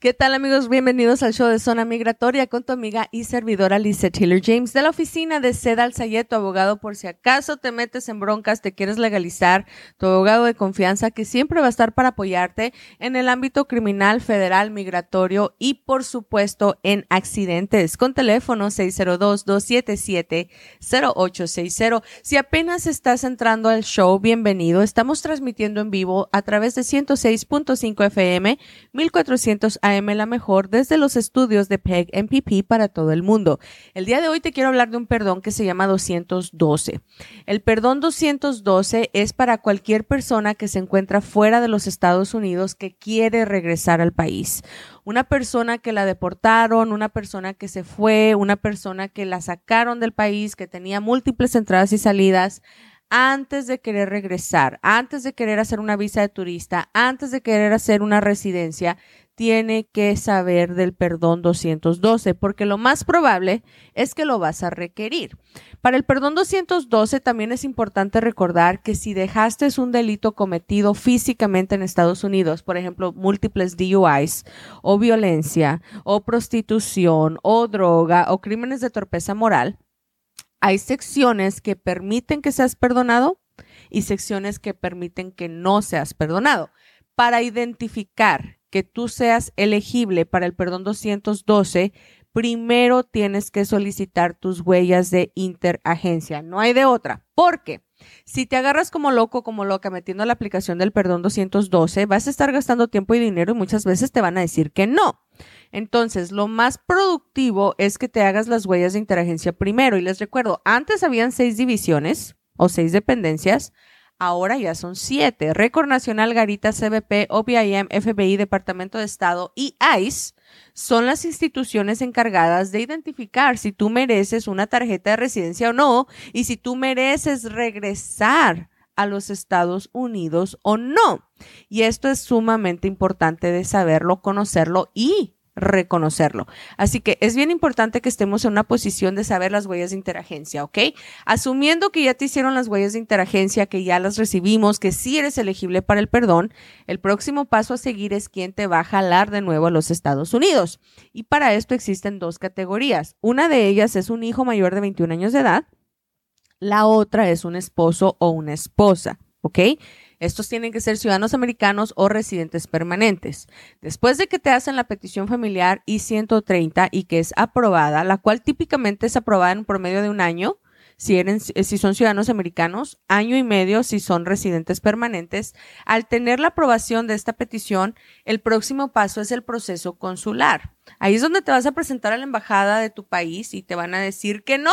¿Qué tal amigos? Bienvenidos al show de Zona Migratoria con tu amiga y servidora Lisa Taylor James de la oficina de Seda Al Sayed, tu abogado por si acaso te metes en broncas, te quieres legalizar, tu abogado de confianza que siempre va a estar para apoyarte en el ámbito criminal, federal, migratorio y por supuesto en accidentes con teléfono 602-277-0860. Si apenas estás entrando al show, bienvenido. Estamos transmitiendo en vivo a través de 106.5 FM, 1400 AM La Mejor desde los estudios de PEG MPP para todo el mundo. El día de hoy te quiero hablar de un perdón que se llama 212. El perdón 212 es para cualquier persona que se encuentra fuera de los Estados Unidos que quiere regresar al país. Una persona que la deportaron, una persona que se fue, una persona que la sacaron del país, que tenía múltiples entradas y salidas antes de querer regresar, antes de querer hacer una visa de turista, antes de querer hacer una residencia, tiene que saber del perdón 212, porque lo más probable es que lo vas a requerir. Para el perdón 212 también es importante recordar que si dejaste un delito cometido físicamente en Estados Unidos, por ejemplo, múltiples DUIs o violencia o prostitución o droga o crímenes de torpeza moral, hay secciones que permiten que seas perdonado y secciones que permiten que no seas perdonado. Para identificar que tú seas elegible para el perdón 212, primero tienes que solicitar tus huellas de interagencia. No hay de otra. Porque si te agarras como loco, como loca, metiendo la aplicación del perdón 212, vas a estar gastando tiempo y dinero y muchas veces te van a decir que no. Entonces, lo más productivo es que te hagas las huellas de interagencia primero. Y les recuerdo, antes habían seis divisiones o seis dependencias ahora ya son siete. Récord Nacional, Garita, CBP, OPIM, FBI, Departamento de Estado y ICE son las instituciones encargadas de identificar si tú mereces una tarjeta de residencia o no y si tú mereces regresar a los Estados Unidos o no. Y esto es sumamente importante de saberlo, conocerlo y reconocerlo. Así que es bien importante que estemos en una posición de saber las huellas de interagencia, ¿ok? Asumiendo que ya te hicieron las huellas de interagencia, que ya las recibimos, que sí eres elegible para el perdón, el próximo paso a seguir es quién te va a jalar de nuevo a los Estados Unidos. Y para esto existen dos categorías. Una de ellas es un hijo mayor de 21 años de edad. La otra es un esposo o una esposa, ¿ok? Estos tienen que ser ciudadanos americanos o residentes permanentes. Después de que te hacen la petición familiar I-130 y que es aprobada, la cual típicamente es aprobada en promedio de un año, si, eran, si son ciudadanos americanos, año y medio si son residentes permanentes. Al tener la aprobación de esta petición, el próximo paso es el proceso consular. Ahí es donde te vas a presentar a la embajada de tu país y te van a decir que no.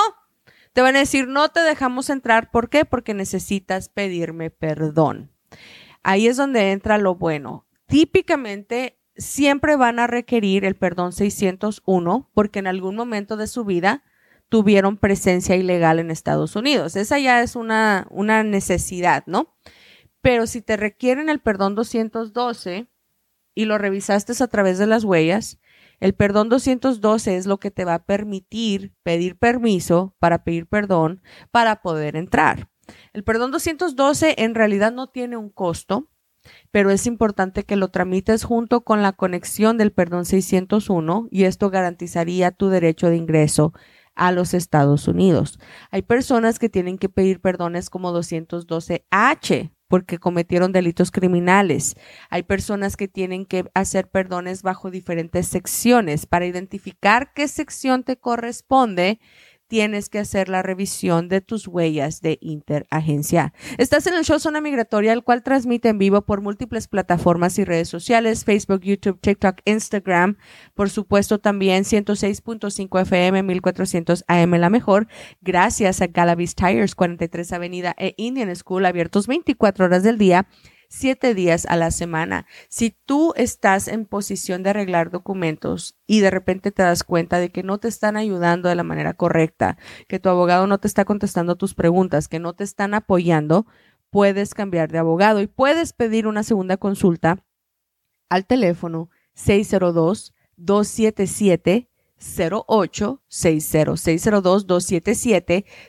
Te van a decir, no te dejamos entrar. ¿Por qué? Porque necesitas pedirme perdón. Ahí es donde entra lo bueno. Típicamente siempre van a requerir el perdón 601 porque en algún momento de su vida tuvieron presencia ilegal en Estados Unidos. Esa ya es una, una necesidad, ¿no? Pero si te requieren el perdón 212 y lo revisaste a través de las huellas, el perdón 212 es lo que te va a permitir pedir permiso para pedir perdón para poder entrar. El perdón 212 en realidad no tiene un costo, pero es importante que lo tramites junto con la conexión del perdón 601 y esto garantizaría tu derecho de ingreso a los Estados Unidos. Hay personas que tienen que pedir perdones como 212H porque cometieron delitos criminales. Hay personas que tienen que hacer perdones bajo diferentes secciones para identificar qué sección te corresponde tienes que hacer la revisión de tus huellas de interagencia. Estás en el show Zona Migratoria, el cual transmite en vivo por múltiples plataformas y redes sociales, Facebook, YouTube, TikTok, Instagram, por supuesto también 106.5 FM, 1400 AM La Mejor, gracias a Galavis Tires, 43 Avenida e Indian School, abiertos 24 horas del día siete días a la semana. Si tú estás en posición de arreglar documentos y de repente te das cuenta de que no te están ayudando de la manera correcta, que tu abogado no te está contestando tus preguntas, que no te están apoyando, puedes cambiar de abogado y puedes pedir una segunda consulta al teléfono 602-277-0860.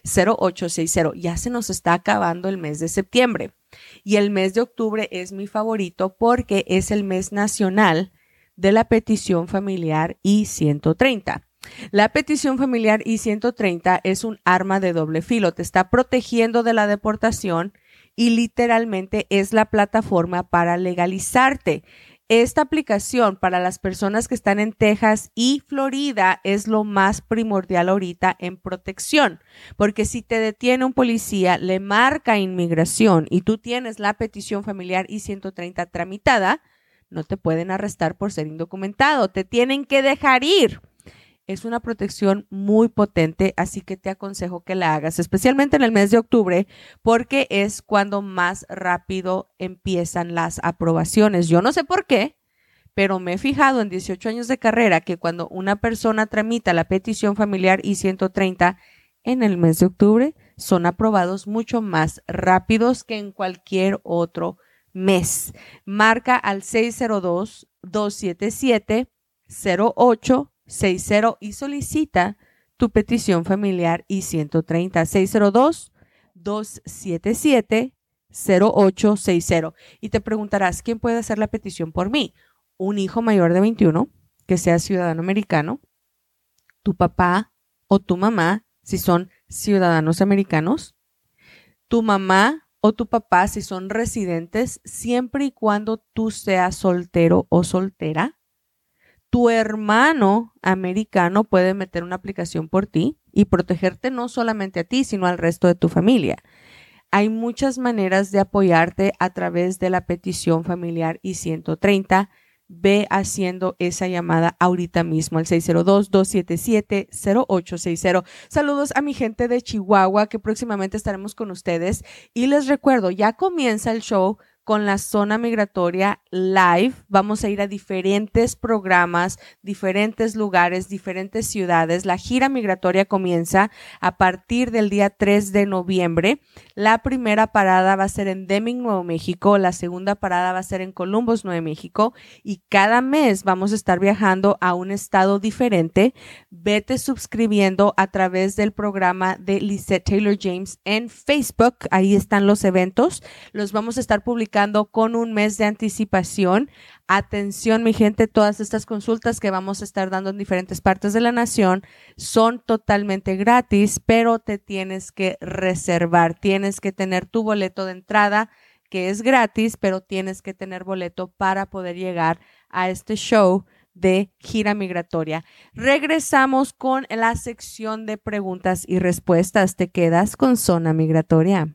602-277-0860. Ya se nos está acabando el mes de septiembre. Y el mes de octubre es mi favorito porque es el mes nacional de la petición familiar I-130. La petición familiar I-130 es un arma de doble filo, te está protegiendo de la deportación y literalmente es la plataforma para legalizarte. Esta aplicación para las personas que están en Texas y Florida es lo más primordial ahorita en protección, porque si te detiene un policía, le marca inmigración y tú tienes la petición familiar I-130 tramitada, no te pueden arrestar por ser indocumentado, te tienen que dejar ir. Es una protección muy potente, así que te aconsejo que la hagas, especialmente en el mes de octubre, porque es cuando más rápido empiezan las aprobaciones. Yo no sé por qué, pero me he fijado en 18 años de carrera que cuando una persona tramita la petición familiar I-130 en el mes de octubre, son aprobados mucho más rápidos que en cualquier otro mes. Marca al 602-277-0860 y solicita tu petición familiar I-130 602-277-0860. Y te preguntarás, ¿quién puede hacer la petición por mí? Un hijo mayor de 21 que sea ciudadano americano, tu papá o tu mamá, si son ciudadanos americanos, tu mamá o tu papá si son residentes, siempre y cuando tú seas soltero o soltera. Tu hermano americano puede meter una aplicación por ti y protegerte no solamente a ti, sino al resto de tu familia. Hay muchas maneras de apoyarte a través de la petición familiar I-130 ve haciendo esa llamada ahorita mismo al 602-277-0860. Saludos a mi gente de Chihuahua que próximamente estaremos con ustedes y les recuerdo, ya comienza el show con la zona migratoria live. Vamos a ir a diferentes programas, diferentes lugares, diferentes ciudades. La gira migratoria comienza a partir del día 3 de noviembre. La primera parada va a ser en Deming, Nuevo México. La segunda parada va a ser en Columbus, Nuevo México. Y cada mes vamos a estar viajando a un estado diferente. Vete suscribiendo a través del programa de Lisette Taylor James en Facebook. Ahí están los eventos. Los vamos a estar publicando con un mes de anticipación. Atención, mi gente, todas estas consultas que vamos a estar dando en diferentes partes de la nación son totalmente gratis, pero te tienes que reservar, tienes que tener tu boleto de entrada que es gratis, pero tienes que tener boleto para poder llegar a este show de gira migratoria. Regresamos con la sección de preguntas y respuestas. Te quedas con zona migratoria.